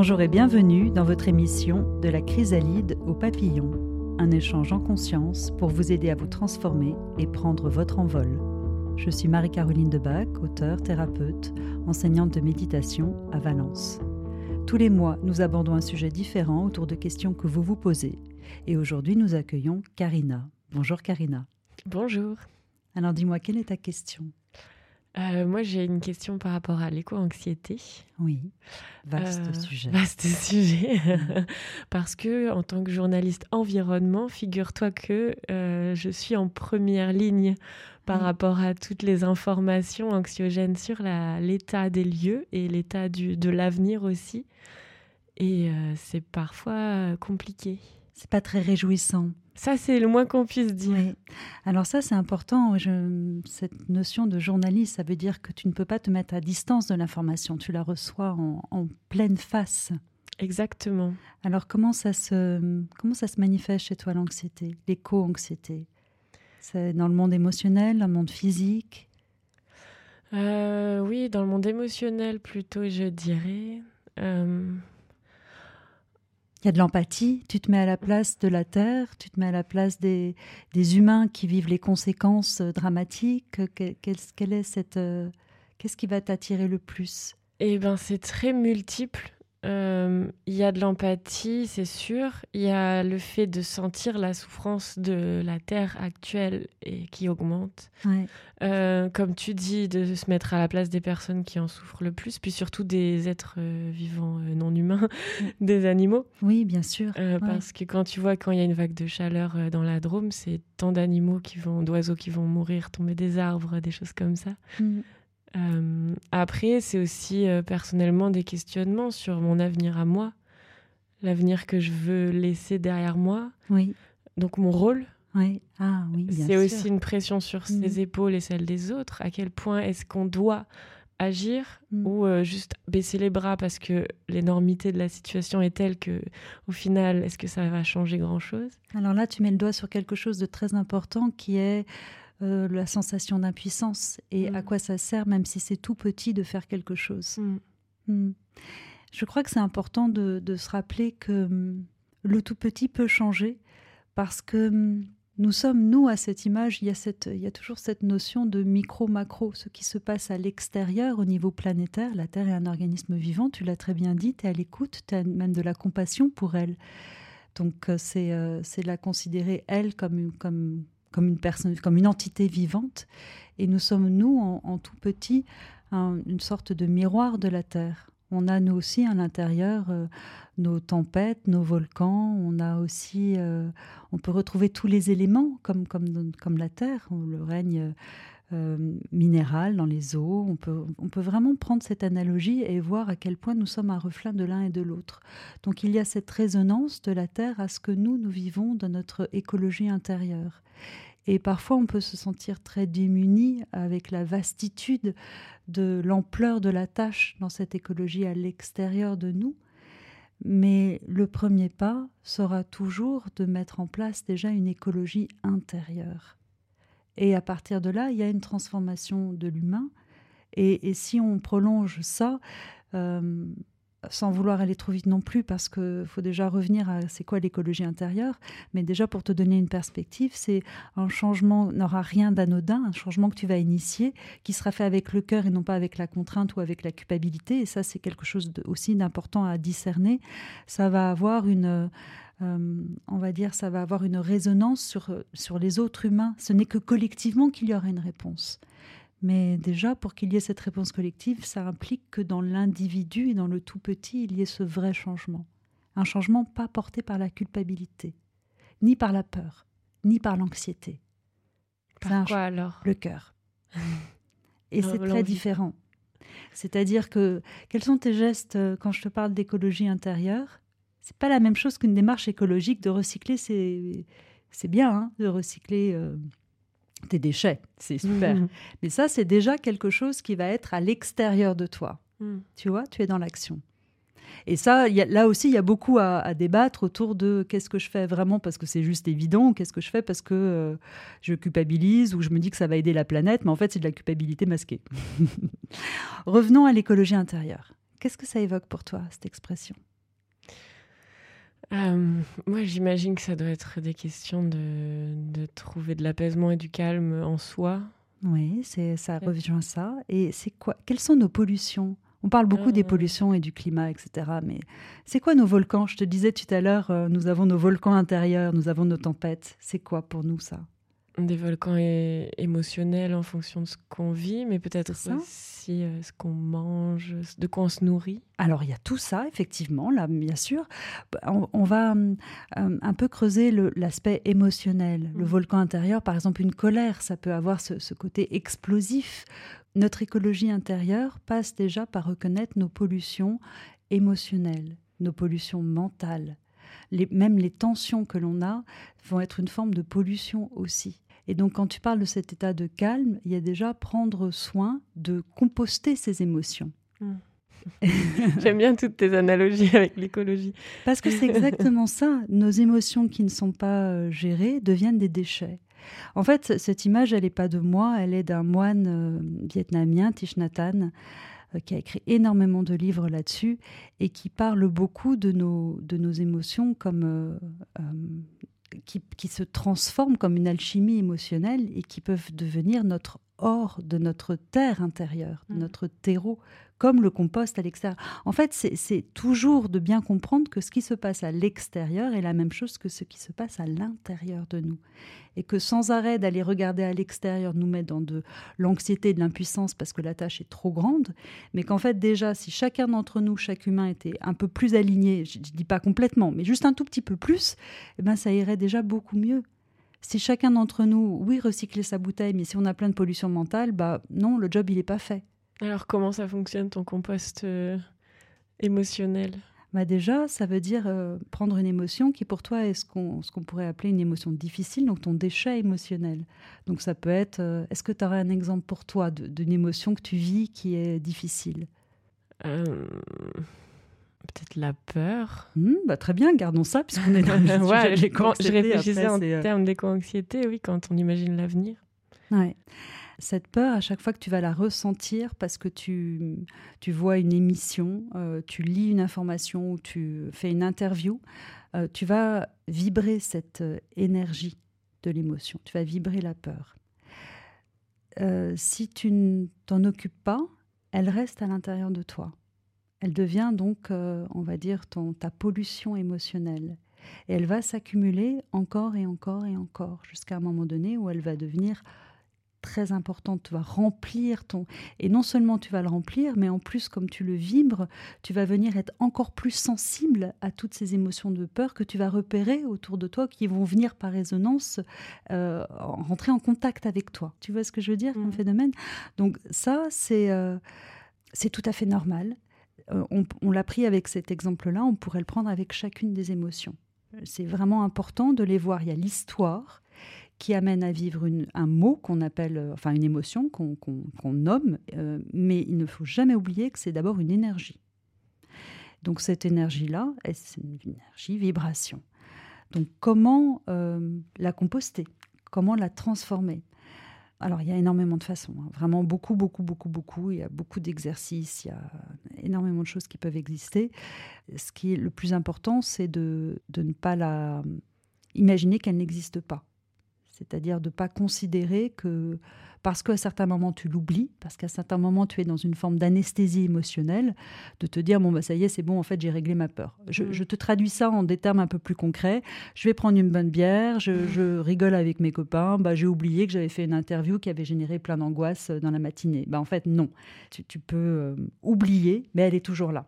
Bonjour et bienvenue dans votre émission De la chrysalide au papillon, un échange en conscience pour vous aider à vous transformer et prendre votre envol. Je suis Marie-Caroline Debac, auteure, thérapeute, enseignante de méditation à Valence. Tous les mois, nous abordons un sujet différent autour de questions que vous vous posez. Et aujourd'hui, nous accueillons Karina. Bonjour Karina. Bonjour. Alors dis-moi, quelle est ta question? Euh, moi, j'ai une question par rapport à l'éco-anxiété. Oui, vaste Euh, sujet. Vaste sujet. Parce que, en tant que journaliste environnement, figure-toi que euh, je suis en première ligne par Mm. rapport à toutes les informations anxiogènes sur l'état des lieux et l'état de l'avenir aussi. Et c'est parfois compliqué. C'est pas très réjouissant. Ça, c'est le moins qu'on puisse dire. Oui. Alors ça, c'est important. Je- Cette notion de journaliste, ça veut dire que tu ne peux pas te mettre à distance de l'information. Tu la reçois en, en pleine face. Exactement. Alors comment ça se, comment ça se manifeste chez toi l'anxiété, l'éco-anxiété? C'est dans le monde émotionnel, dans le monde physique? Euh, oui, dans le monde émotionnel plutôt, je dirais. Euh, Il y a de l'empathie, tu te mets à la place de la Terre, tu te mets à la place des, des humains qui vivent les conséquences euh, dramatiques. Quelle est cette, euh, Qu'est-ce qui va t'attirer le plus? Eh ben, c'est très multiple. Euh, Il y a de l'empathie, c'est sûr. Il y a le fait de sentir la souffrance de la terre actuelle et qui augmente. Ouais. Euh, comme tu dis, de se mettre à la place des personnes qui en souffrent le plus, puis surtout des êtres euh, vivants non humains, des animaux. Oui, bien sûr. Ouais. Parce que quand tu vois quand il y a une vague de chaleur dans la Drôme, c'est tant d'animaux qui vont, d'oiseaux qui vont mourir, tomber des arbres, des choses comme ça. Mm. Euh, après, c'est aussi euh, personnellement des questionnements sur mon avenir à moi, l'avenir que je veux laisser derrière moi, Oui, donc mon rôle. oui. Ah oui, C'est aussi une pression sur Mhm. ses épaules et celles des autres. À quel point est-ce qu'on doit agir Mm. ou euh, juste baisser les bras parce que l'énormité de la situation est telle que, au final, est-ce que ça va changer grand-chose? Alors là, tu mets le doigt sur quelque chose de très important qui est euh, la sensation d'impuissance et Mm. à quoi ça sert, même si c'est tout petit, de faire quelque chose. Mm. Mm. Je crois que c'est important de, de se rappeler que mm, le tout petit peut changer parce que mm, nous sommes, nous, à cette image, il y a, cette, il y a toujours cette notion de micro-macro, ce qui se passe à l'extérieur au niveau planétaire. La Terre est un organisme vivant, tu l'as très bien dit, tu es à l'écoute, tu as même de la compassion pour elle. Donc euh, c'est euh, la considérer, elle, comme comme, comme une personne, comme une entité vivante. Et nous sommes, nous, en, tout petit, un- une sorte de miroir de la Terre. On a, nous aussi, à l'intérieur, euh, nos tempêtes, nos volcans. On a aussi, euh, on peut retrouver tous les éléments, comme, comme, comme la Terre, le règne euh, dans les eaux. On peut, on peut vraiment prendre cette analogie et voir à quel point nous sommes un reflet de l'un et de l'autre. Donc il y a cette résonance de la Terre à ce que nous, nous vivons dans notre écologie intérieure. Et parfois, on peut se sentir très démuni avec la vastitude de l'ampleur de la tâche dans cette écologie à l'extérieur de nous. Mais le premier pas sera toujours de mettre en place déjà une écologie intérieure. Et à partir de là, il y a une transformation de l'humain. Et, si on prolonge ça, euh, sans vouloir aller trop vite non plus, parce qu'il faut déjà revenir à c'est quoi l'écologie intérieure, mais déjà pour te donner une perspective, c'est un changement n'aura rien d'anodin, un changement que tu vas initier, qui sera fait avec le cœur et non pas avec la contrainte ou avec la culpabilité. Et ça, c'est quelque chose aussi d'important à discerner. Ça va avoir une, euh, on va dire, ça va avoir une résonance sur, sur les autres humains. Ce n'est que collectivement qu'il y aura une réponse. Mais déjà, pour qu'il y ait cette réponse collective, ça implique que dans l'individu et dans le tout petit, il y ait ce vrai changement. Un changement pas porté par la culpabilité, ni par la peur, ni par l'anxiété. Par quoi alors? Le cœur. Et c'est très différent. C'est-à-dire que quels sont tes gestes euh, quand je te parle d'écologie intérieure C'est pas la même chose qu'une démarche écologique de recycler. C'est c'est bien hein, de recycler euh, tes déchets, c'est super. Mhm. Mais ça, c'est déjà quelque chose qui va être à l'extérieur de toi. Mhm. Tu vois, tu es dans l'action. Et ça, y a- là aussi, il y a beaucoup à, à débattre autour de qu'est-ce que je fais vraiment parce que c'est juste évident, ou qu'est-ce que je fais parce que euh, je culpabilise ou je me dis que ça va aider la planète, mais en fait, c'est de la culpabilité masquée. Revenons à l'écologie intérieure. Qu'est-ce que ça évoque pour toi, cette expression? Moi, j'imagine que ça doit être des questions de, de trouver de l'apaisement et du calme en soi. Oui, c'est ça revient à ça. Et c'est quoi Quelles sont nos pollutions? On parle beaucoup des ah. pollutions et du climat, etc. Mais c'est quoi nos volcans? Je te disais tout à l'heure, euh, nous avons nos volcans intérieurs, nous avons nos tempêtes. C'est quoi pour nous ça? Des volcans émotionnels en fonction de ce qu'on vit, mais peut-être aussi euh, ce qu'on mange, de quoi on se nourrit. Alors il y a tout ça, effectivement, là, bien sûr. On, va euh, un peu creuser l'aspect émotionnel. Le mmh. volcan intérieur, par exemple, une colère, ça peut avoir ce côté explosif notre écologie intérieure passe déjà par reconnaître nos pollutions émotionnelles, nos pollutions mentales. même les tensions que l'on a vont être une forme de pollution aussi. Et donc quand tu parles de cet état de calme, il y a déjà prendre soin de composter ces émotions. Mmh. J'aime bien toutes tes analogies avec l'écologie. Parce que c'est exactement ça. Nos émotions qui ne sont pas euh, gérées deviennent des déchets. En fait, cette image, elle n'est pas de moi, elle est d'un moine euh, vietnamien, Thich Nhat Hanh, euh, qui a écrit énormément de livres là-dessus et qui parle beaucoup de nos, de nos émotions comme euh, qui, qui, se transforment comme une alchimie émotionnelle et qui peuvent devenir notre or de notre terre intérieure, de mmh. notre terreau comme le compost à l'extérieur. En fait, c'est toujours de bien comprendre que ce qui se passe à l'extérieur est la même chose que ce qui se passe à l'intérieur de nous. Et que sans arrêt d'aller regarder à l'extérieur nous met dans de l'anxiété de l'impuissance parce que la tâche est trop grande, mais qu'en fait déjà, si chacun d'entre nous, chaque humain était un peu plus aligné, je ne dis pas complètement, mais juste un tout petit peu plus, eh ben, ça irait déjà beaucoup mieux. Si chacun d'entre nous, oui, recycler sa bouteille, mais si on a plein de pollution mentale, bah non, le job, il n'est pas fait. Alors, comment ça fonctionne ton compost euh, émotionnel? Bah déjà, ça veut dire euh, prendre une émotion qui pour toi est ce qu'on pourrait appeler une émotion difficile, donc ton déchet émotionnel. Donc ça peut être, euh, est-ce que tu aurais un exemple pour toi d'une émotion que tu vis qui est difficile? Peut-être la peur. Mmh, bah très bien, gardons ça puisqu'on est dans le ouais, Je réfléchissais en termes d'éco-anxiété, oui, quand on imagine l'avenir. Ouais cette peur, à chaque fois que tu vas la ressentir parce que tu, tu vois une émission, euh, tu lis une information ou tu fais une interview, euh, tu vas vibrer cette euh, énergie de l'émotion, tu vas vibrer la peur. si tu ne t'en occupes pas, elle reste à l'intérieur de toi. Elle devient donc, on va dire, ton, ta pollution émotionnelle. Et elle va s'accumuler encore et encore et encore, jusqu'à un moment donné où elle va devenir très importante. Tu vas remplir ton. Et non seulement tu vas le remplir, mais en plus, comme tu le vibres, tu vas venir être encore plus sensible à toutes ces émotions de peur que tu vas repérer autour de toi, qui vont venir par résonance euh, rentrer en contact avec toi. Tu vois ce que je veux dire comme mmh. phénomène? Donc, ça, c'est euh, c'est tout à fait normal. Euh, on, on l'a pris avec cet exemple-là, on pourrait le prendre avec chacune des émotions. C'est vraiment important de les voir. Il y a l'histoire, qui amène à vivre un mot qu'on appelle, euh, enfin une émotion qu'on nomme, euh, mais il ne faut jamais oublier que c'est d'abord une énergie. Donc cette énergie-là, c'est une énergie vibration. Donc comment euh, la composter? Comment la transformer? Alors, il y a énormément de façons, hein. vraiment beaucoup, beaucoup, beaucoup, beaucoup. Il y a beaucoup d'exercices, il y a énormément de choses qui peuvent exister. Ce qui est le plus important, c'est de, de ne pas la imaginer qu'elle n'existe pas. C'est-à-dire de ne pas considérer que parce qu'à certains moments tu l'oublies, parce qu'à certains moments tu es dans une forme d'anesthésie émotionnelle, de te dire bon bah ça y est c'est bon en fait j'ai réglé ma peur. Je, mmh. te traduis ça en des termes un peu plus concrets. Je vais prendre une bonne bière, je, mmh. rigole avec mes copains, bah j'ai oublié que j'avais fait une interview qui avait généré plein d'angoisse dans la matinée. Bah en fait non, tu, peux euh, oublier, mais elle est toujours là.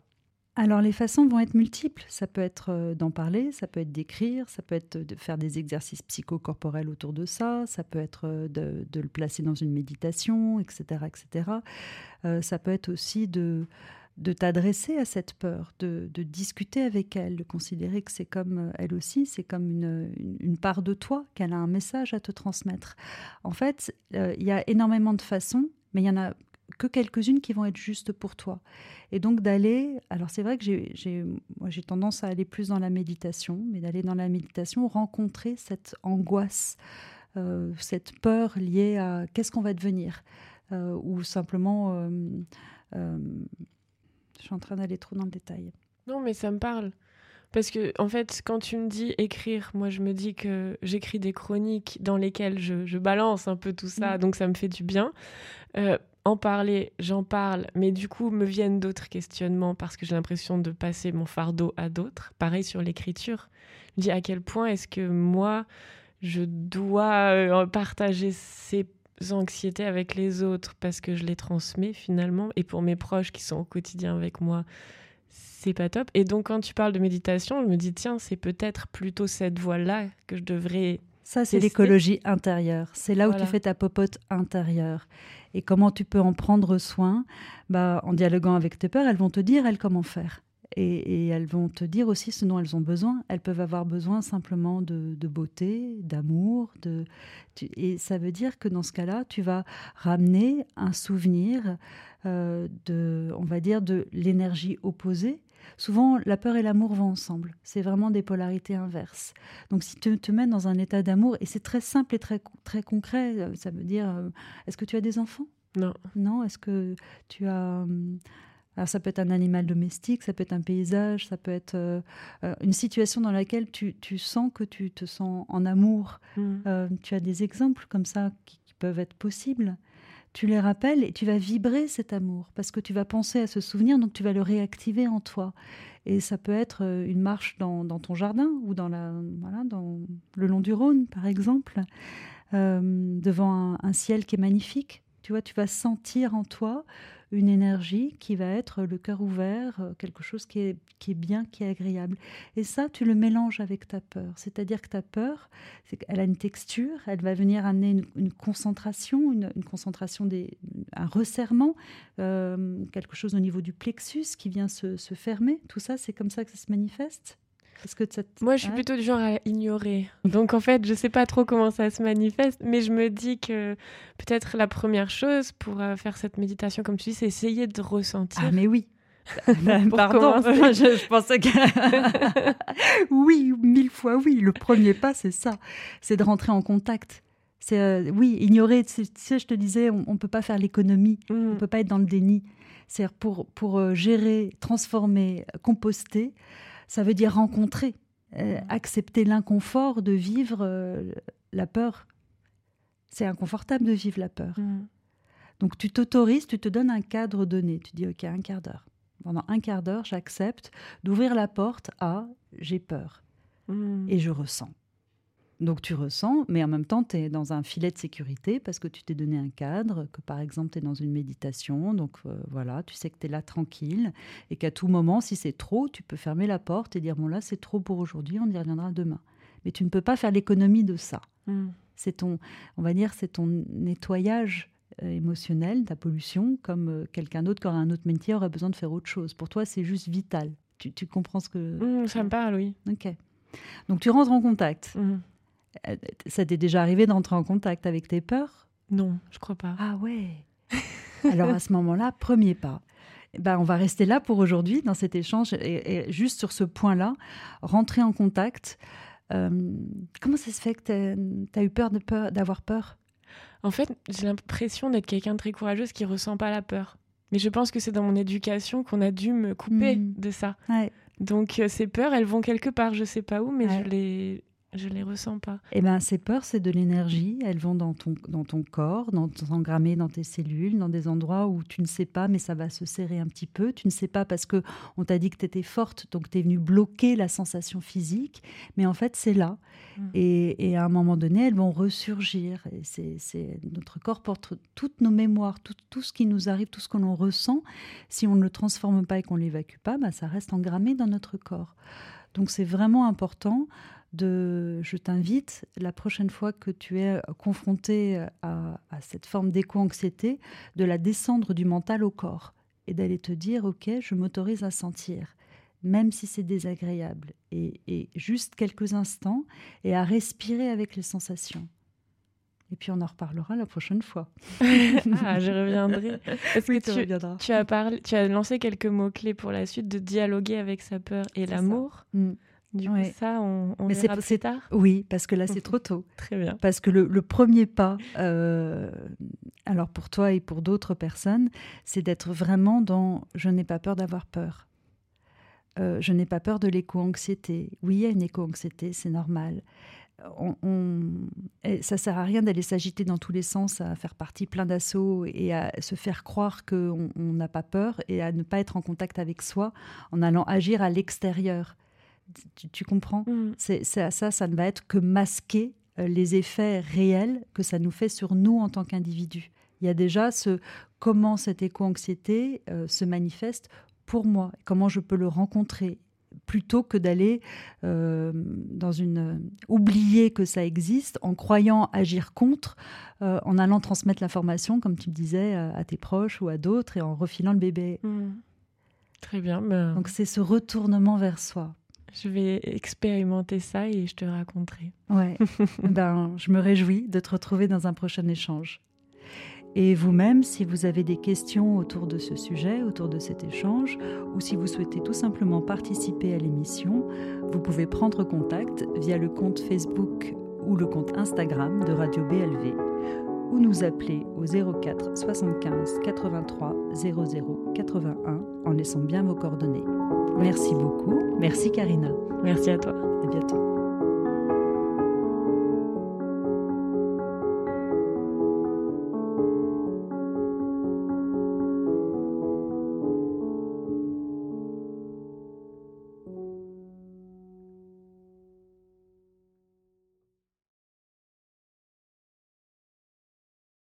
Alors les façons vont être multiples. Ça peut être euh, d'en parler, ça peut être d'écrire, ça peut être de faire des exercices psychocorporels autour de ça, ça peut être euh, de, le placer dans une méditation, etc. etc. Euh, ça peut être aussi de, t'adresser à cette peur, de, discuter avec elle, de considérer que c'est comme elle aussi, c'est comme une, part de toi, qu'elle a un message à te transmettre. En fait, il y a énormément de façons, mais il y en a que quelques-unes qui vont être justes pour toi. Et donc d'aller, alors c'est vrai que j'ai, moi j'ai tendance à aller plus dans la méditation, mais d'aller dans la méditation, rencontrer cette angoisse, euh, cette peur liée à qu'est-ce qu'on va devenir, euh, ou simplement, euh, je suis en train d'aller trop dans le détail. Non, mais ça me parle. Parce que, en fait, quand tu me dis écrire, moi, je me dis que j'écris des chroniques dans lesquelles je, balance un peu tout ça, mm. donc ça me fait du bien. Euh, en parler, j'en parle, mais du coup, me viennent d'autres questionnements parce que j'ai l'impression de passer mon fardeau à d'autres. Pareil sur l'écriture. Je me dis à quel point est-ce que moi, je dois euh, partager ces anxiétés avec les autres parce que je les transmets finalement? Et pour mes proches qui sont au quotidien avec moi, c'est pas top. Et donc, quand tu parles de méditation, je me dis, tiens, c'est peut-être plutôt cette voie-là que je devrais. Ça, c'est l'écologie intérieure. C'est là où tu fais ta popote intérieure. Et comment tu peux en prendre soin? Bah, En dialoguant avec tes peurs, elles vont te dire, elles, comment faire. Et, elles vont te dire aussi ce dont elles ont besoin. Elles peuvent avoir besoin simplement de, beauté, d'amour. De, et ça veut dire que dans ce cas-là, tu vas ramener un souvenir euh, de, on va dire, de l'énergie opposée. Souvent, la peur et l'amour vont ensemble. C'est vraiment des polarités inverses. Donc, si tu te mets dans un état d'amour, et c'est très simple et très, très concret, euh, ça veut dire, euh, est-ce que tu as des enfants? Non. Non, est-ce que tu as... Hum, alors ça peut être un animal domestique, ça peut être un paysage, ça peut être euh, euh, une situation dans laquelle tu, sens que tu te sens en amour. Mm. Euh, tu as des exemples comme ça qui, peuvent être possibles. Tu les rappelles et tu vas vibrer cet amour parce que tu vas penser à ce souvenir, donc tu vas le réactiver en toi. Et ça peut être une marche dans, ton jardin ou dans, la, voilà, dans le long du Rhône, par exemple, devant un ciel qui est magnifique. Tu vois, tu vas sentir en toi une énergie qui va être le cœur ouvert, euh, quelque chose qui est, qui est bien, qui est agréable. Et ça, tu le mélanges avec ta peur. C'est-à-dire que ta peur, elle a une texture, elle va venir amener une, concentration, une, concentration, des, un resserrement, euh, quelque chose au niveau du plexus qui vient se, se fermer. Tout ça, c'est comme ça que ça se manifeste que Moi, je suis plutôt du genre à ignorer. Donc, en fait, je sais pas trop comment ça se manifeste, mais je me dis que peut-être la première chose pour euh, faire cette méditation, comme tu dis, c'est essayer de ressentir. Ah, mais oui. Pardon, je, pensais que. oui, mille fois oui. Le premier pas, c'est ça. C'est de rentrer en contact. C'est euh, oui, ignorer. Tu sais, je te disais, on ne peut pas faire l'économie. On ne mm. peut pas être dans le déni. C'est pour pour euh, gérer, transformer, composter ça veut dire rencontrer, euh, mmh. accepter l'inconfort de vivre euh, la peur. C'est inconfortable de vivre la peur. Mmh. Donc tu t'autorises, tu te donnes un cadre donné. Tu dis, OK, un quart d'heure. Pendant un quart d'heure, j'accepte d'ouvrir la porte à j'ai peur. Mmh. Et je ressens. Donc tu ressens, mais en même temps, tu es dans un filet de sécurité parce que tu t'es donné un cadre, que par exemple, tu es dans une méditation. Donc euh, voilà, tu sais que tu es là tranquille et qu'à tout moment, si c'est trop, tu peux fermer la porte et dire, bon là, c'est trop pour aujourd'hui, on y reviendra demain. Mais tu ne peux pas faire l'économie de ça. Hmm. C'est ton, on va dire, c'est ton nettoyage euh, émotionnel, ta pollution, comme euh, quelqu'un d'autre qui aura un autre métier aurait besoin de faire autre chose. Pour toi, c'est juste vital. Tu, comprends ce que... Hmm, ça me parle, oui. Ok. Donc tu rentres en contact. Hmm. Euh, ça t'est déjà arrivé d'entrer en contact avec tes peurs? Non, je crois pas. Ah ouais. Alors à ce moment-là, premier pas. Ben, on va rester là pour aujourd'hui dans cet échange et, juste sur ce point-là, rentrer en contact. Euh, comment ça se fait que tu as eu peur d'avoir peur, En fait, j'ai l'impression d'être quelqu'un de très courageuse qui ressent pas la peur. Mais je pense que c'est dans mon éducation qu'on a dû me couper hmm. de ça. Donc euh, ces peurs, elles vont quelque part, je sais pas où, mais je les je les ressens pas. Eh bien, ces peurs, c'est de l'énergie. Elles vont dans ton, dans ton corps, dans, s'engrammer dans tes cellules, dans des endroits où tu ne sais pas, mais ça va se serrer un petit peu. Tu ne sais pas parce que on t'a dit que tu étais forte, donc tu es venu bloquer la sensation physique. Mais en fait, c'est là. Mmh. Et, à un moment donné, elles vont ressurgir. Et c'est, notre corps porte toutes nos mémoires, tout, tout, ce qui nous arrive, tout ce que l'on ressent. Si on ne le transforme pas et qu'on ne l'évacue pas, bah, ça reste engrammé dans notre corps. Donc c'est vraiment important de, je t'invite, la prochaine fois que tu es confronté à, cette forme d'éco-anxiété, de la descendre du mental au corps et d'aller te dire, OK, je m'autorise à sentir, même si c'est désagréable, et, juste quelques instants, et à respirer avec les sensations. Et puis on en reparlera la prochaine fois. ah, je reviendrai. Est-ce que tu, tu, as parlé, tu as lancé quelques mots-clés pour la suite de dialoguer avec sa peur et l'amour? Coup, ça, on, on Mais c'est plus tard Oui, parce que là, c'est trop tôt. Très bien. Parce que le, premier pas, euh, alors pour toi et pour d'autres personnes, c'est d'être vraiment dans « je n'ai pas peur d'avoir peur ». euh, je n'ai pas peur de l'éco-anxiété. Oui, il y a une éco-anxiété, c'est normal. On, on, ça sert à rien d'aller s'agiter dans tous les sens, à faire partie plein d'assauts et à se faire croire qu'on n'a pas peur et à ne pas être en contact avec soi en allant agir à l'extérieur. Tu, comprends mm. C'est ça, ça ne va être que masquer euh, les effets réels que ça nous fait sur nous en tant qu'individus. Il y a déjà ce comment cette éco-anxiété euh, se manifeste pour moi, comment je peux le rencontrer plutôt que d'aller euh, dans une oublier que ça existe en croyant agir contre, en allant transmettre l'information, comme tu me disais, à tes proches ou à d'autres et en refilant le bébé. Mm. Très bien. Ben Donc c'est ce retournement vers soi. Je vais expérimenter ça et je te raconterai. Ouais. ben, je me réjouis de te retrouver dans un prochain échange. Et vous-même, si vous avez des questions autour de ce sujet, autour de cet échange, ou si vous souhaitez tout simplement participer à l'émission, vous pouvez prendre contact via le compte Facebook ou le compte Instagram de Radio BLV, ou nous appeler au 04 75 83 00 81 en laissant bien vos coordonnées. Merci beaucoup. Merci Karina. Merci à toi. À bientôt.